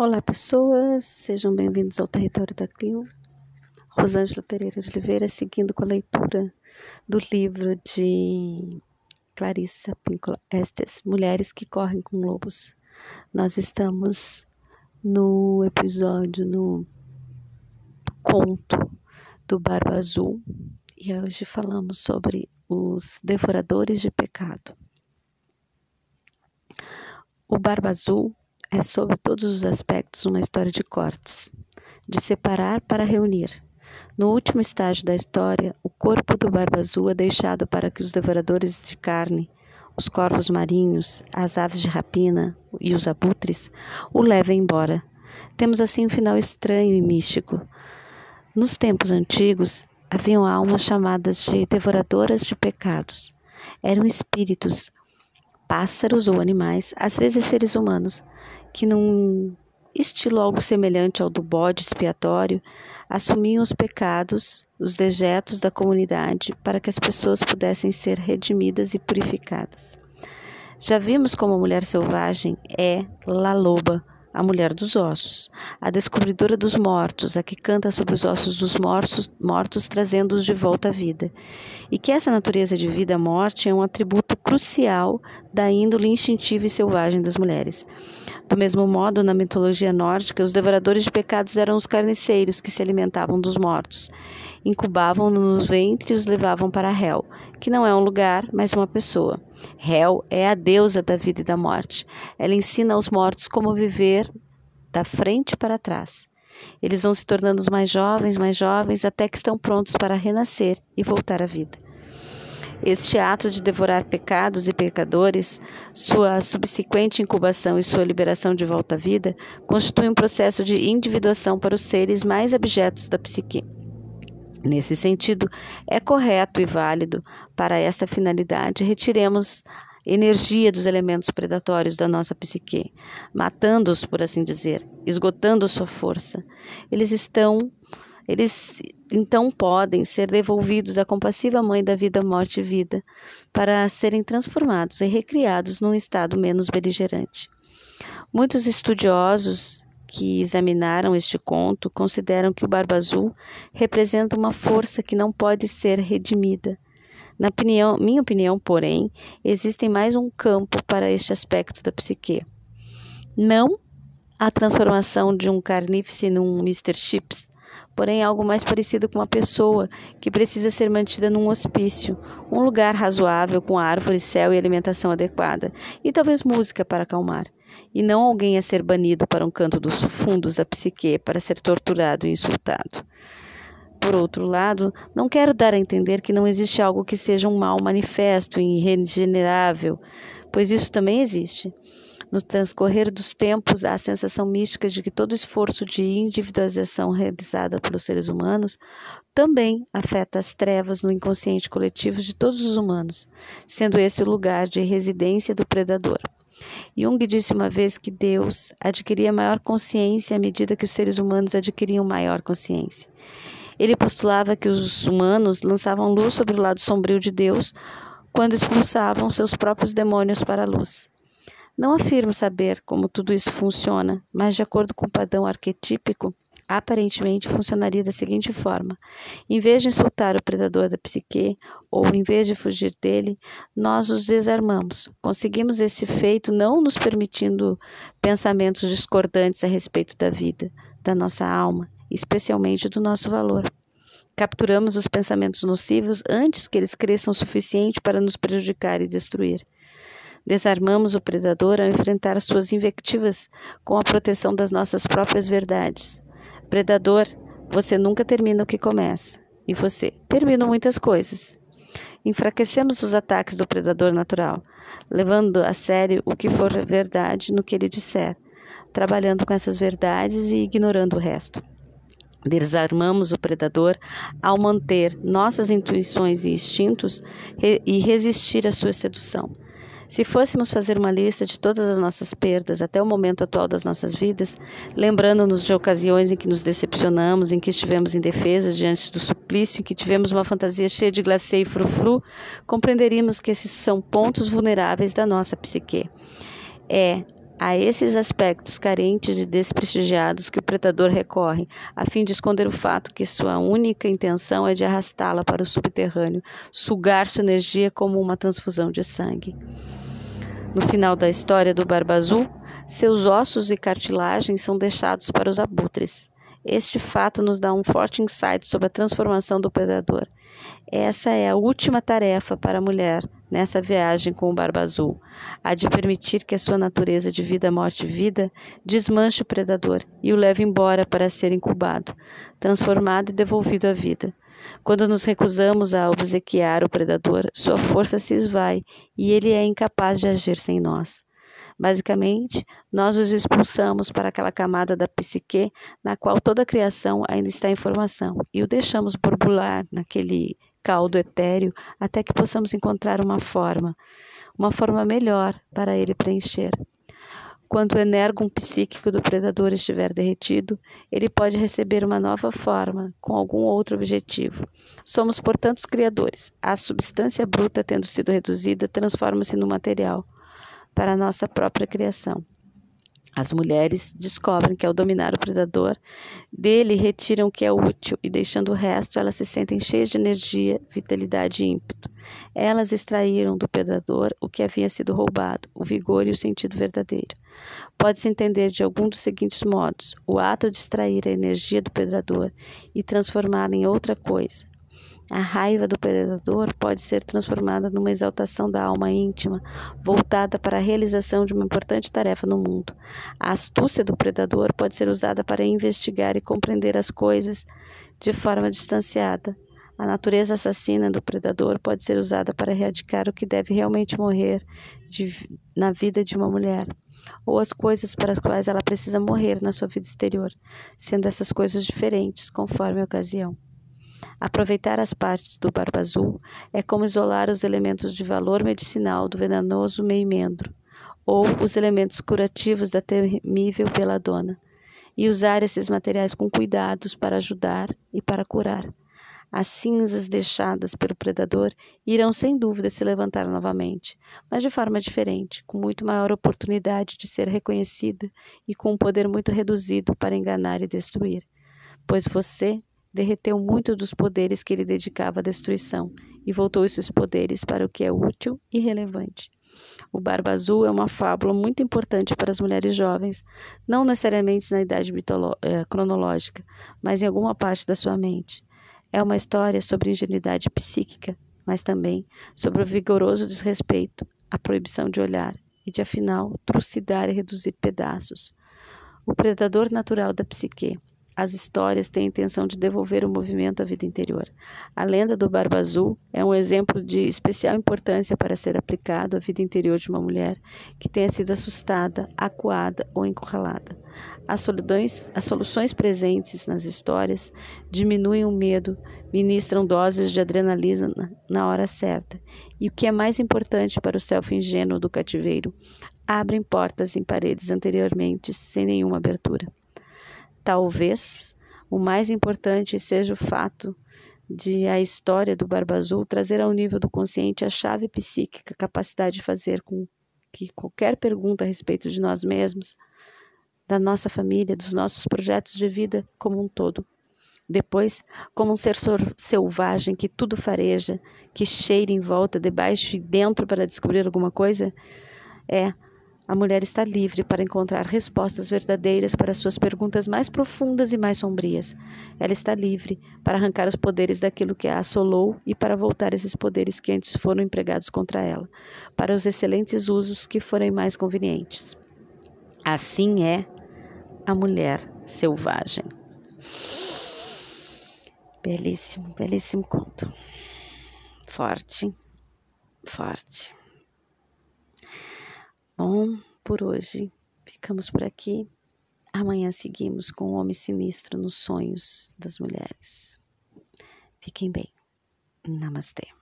Olá, pessoas, sejam bem-vindos ao Território da Clio. Rosângela Pereira de Oliveira, seguindo com a leitura do livro de Clarissa Pinkola Estes, Mulheres que Correm com Lobos. Nós estamos no episódio, no conto do Barba Azul, e hoje falamos sobre os devoradores de pecado. O Barba Azul é sobre todos os aspectos uma história de cortes, de separar para reunir. No último estágio da história, o corpo do Barba Azul é deixado para que os devoradores de carne, os corvos marinhos, as aves de rapina e os abutres o levem embora. Temos assim um final estranho e místico. Nos tempos antigos, haviam almas chamadas de devoradoras de pecados. Eram espíritos, pássaros ou animais, às vezes seres humanos, que num estilo algo semelhante ao do bode expiatório, assumiam os pecados, os dejetos da comunidade para que as pessoas pudessem ser redimidas e purificadas. Já vimos como a mulher selvagem é La Loba, a mulher dos ossos, a descobridora dos mortos, a que canta sobre os ossos dos mortos, mortos trazendo-os de volta à vida. E que essa natureza de vida-morte é um atributo crucial da índole instintiva e selvagem das mulheres. Do mesmo modo, na mitologia nórdica, os devoradores de pecados eram os carniceiros que se alimentavam dos mortos. Incubavam-no nos ventres e os levavam para Hel, que não é um lugar, mas uma pessoa. Hel é a deusa da vida e da morte. Ela ensina aos mortos como viver da frente para trás. Eles vão se tornando mais jovens, mais jovens, até que estão prontos para renascer e voltar à vida. Este ato de devorar pecados e pecadores, sua subsequente incubação e sua liberação de volta à vida, constitui um processo de individuação para os seres mais abjetos da psique. Nesse sentido, é correto e válido para essa finalidade retiremos energia dos elementos predatórios da nossa psique, matando-os, por assim dizer, esgotando sua força. Eles estão eles então podem ser devolvidos à compassiva mãe da vida, morte e vida, para serem transformados e recriados num estado menos beligerante. Muitos estudiosos que examinaram este conto consideram que o Barba Azul representa uma força que não pode ser redimida. Na opinião, minha opinião, porém, existe mais um campo para este aspecto da psique. Não a transformação de um carnífice num Mr. Chips, porém algo mais parecido com uma pessoa que precisa ser mantida num hospício, um lugar razoável com árvores, céu e alimentação adequada, e talvez música para acalmar e não alguém a ser banido para um canto dos fundos da psique para ser torturado e insultado. Por outro lado, não quero dar a entender que não existe algo que seja um mal manifesto e irregenerável, pois isso também existe. No transcorrer dos tempos, há a sensação mística de que todo esforço de individualização realizado pelos seres humanos também afeta as trevas no inconsciente coletivo de todos os humanos, sendo esse o lugar de residência do predador. Jung disse uma vez que Deus adquiria maior consciência à medida que os seres humanos adquiriam maior consciência. Ele postulava que os humanos lançavam luz sobre o lado sombrio de Deus quando expulsavam seus próprios demônios para a luz. Não afirmo saber como tudo isso funciona, mas de acordo com o padrão arquetípico, aparentemente funcionaria da seguinte forma: em vez de insultar o predador da psique, ou em vez de fugir dele, nós os desarmamos. Conseguimos esse feito não nos permitindo pensamentos discordantes a respeito da vida, da nossa alma, especialmente do nosso valor. Capturamos os pensamentos nocivos antes que eles cresçam o suficiente para nos prejudicar e destruir. Desarmamos o predador ao enfrentar suas invectivas com a proteção das nossas próprias verdades. Predador, você nunca termina o que começa. E você termina muitas coisas. Enfraquecemos os ataques do predador natural, levando a sério o que for verdade no que ele disser, trabalhando com essas verdades e ignorando o resto. Desarmamos o predador ao manter nossas intuições e instintos e resistir à sua sedução. Se fôssemos fazer uma lista de todas as nossas perdas até o momento atual das nossas vidas, lembrando-nos de ocasiões em que nos decepcionamos, em que estivemos indefesas diante do suplício, em que tivemos uma fantasia cheia de glacê e frufru, compreenderíamos que esses são pontos vulneráveis da nossa psique. É A esses aspectos carentes e desprestigiados que o predador recorre, a fim de esconder o fato que sua única intenção é de arrastá-la para o subterrâneo, sugar sua energia como uma transfusão de sangue. No final da história do Barba Azul, seus ossos e cartilagens são deixados para os abutres. Este fato nos dá um forte insight sobre a transformação do predador. Essa é a última tarefa para a mulher nessa viagem com o Barba Azul, a de permitir que a sua natureza de vida, morte e vida desmanche o predador e o leve embora para ser incubado, transformado e devolvido à vida. Quando nos recusamos a obsequiar o predador, sua força se esvai e ele é incapaz de agir sem nós. Basicamente, nós os expulsamos para aquela camada da psique na qual toda a criação ainda está em formação e o deixamos naquele caldo etéreo até que possamos encontrar uma forma, uma forma melhor para ele preencher. Quando o energum psíquico do predador estiver derretido, ele pode receber uma nova forma, com algum outro objetivo. Somos, portanto, os criadores. A substância bruta, tendo sido reduzida, transforma-se no material para a nossa própria criação. As mulheres descobrem que ao dominar o predador, dele retiram o que é útil e deixando o resto, elas se sentem cheias de energia, vitalidade e ímpeto. Elas extraíram do predador o que havia sido roubado, o vigor e o sentido verdadeiro. Pode-se entender de algum dos seguintes modos: o ato de extrair a energia do predador e transformá-la em outra coisa, a raiva do predador pode ser transformada numa exaltação da alma íntima, voltada para a realização de uma importante tarefa no mundo. A astúcia do predador pode ser usada para investigar e compreender as coisas de forma distanciada. A natureza assassina do predador pode ser usada para erradicar o que deve realmente morrer de, na vida de uma mulher, ou as coisas para as quais ela precisa morrer na sua vida exterior, sendo essas coisas diferentes conforme a ocasião. Aproveitar as partes do barba azul é como isolar os elementos de valor medicinal do venenoso meimendro, ou os elementos curativos da temível peladona, e usar esses materiais com cuidados para ajudar e para curar. As cinzas deixadas pelo predador irão sem dúvida se levantar novamente, mas de forma diferente, com muito maior oportunidade de ser reconhecida e com um poder muito reduzido para enganar e destruir. Pois você derreteu muito dos poderes que ele dedicava à destruição e voltou esses poderes para o que é útil e relevante. O Barba Azul é uma fábula muito importante para as mulheres jovens, não necessariamente na idade eh, cronológica, mas em alguma parte da sua mente. É uma história sobre ingenuidade psíquica, mas também sobre o vigoroso desrespeito, a proibição de olhar e de, afinal, trucidar e reduzir pedaços. O predador natural da psique as histórias têm a intenção de devolver o movimento à vida interior. A lenda do Barba Azul é um exemplo de especial importância para ser aplicado à vida interior de uma mulher que tenha sido assustada, acuada ou encurralada. As, solidões, as soluções presentes nas histórias diminuem o medo, ministram doses de adrenalina na hora certa e, o que é mais importante para o self ingênuo do cativeiro, abrem portas em paredes anteriormente sem nenhuma abertura. Talvez o mais importante seja o fato de a história do Barba Azul trazer ao nível do consciente a chave psíquica, a capacidade de fazer com que qualquer pergunta a respeito de nós mesmos, da nossa família, dos nossos projetos de vida como um todo. Depois, como um ser selvagem que tudo fareja, que cheira em volta, debaixo e dentro para descobrir alguma coisa, é a mulher está livre para encontrar respostas verdadeiras para suas perguntas mais profundas e mais sombrias. Ela está livre para arrancar os poderes daquilo que a assolou e para voltar esses poderes que antes foram empregados contra ela, para os excelentes usos que forem mais convenientes. Assim é a mulher selvagem. Belíssimo, belíssimo conto. Forte, forte. Bom, por hoje ficamos por aqui. Amanhã seguimos com o Homem Sinistro nos Sonhos das Mulheres. Fiquem bem. Namastê.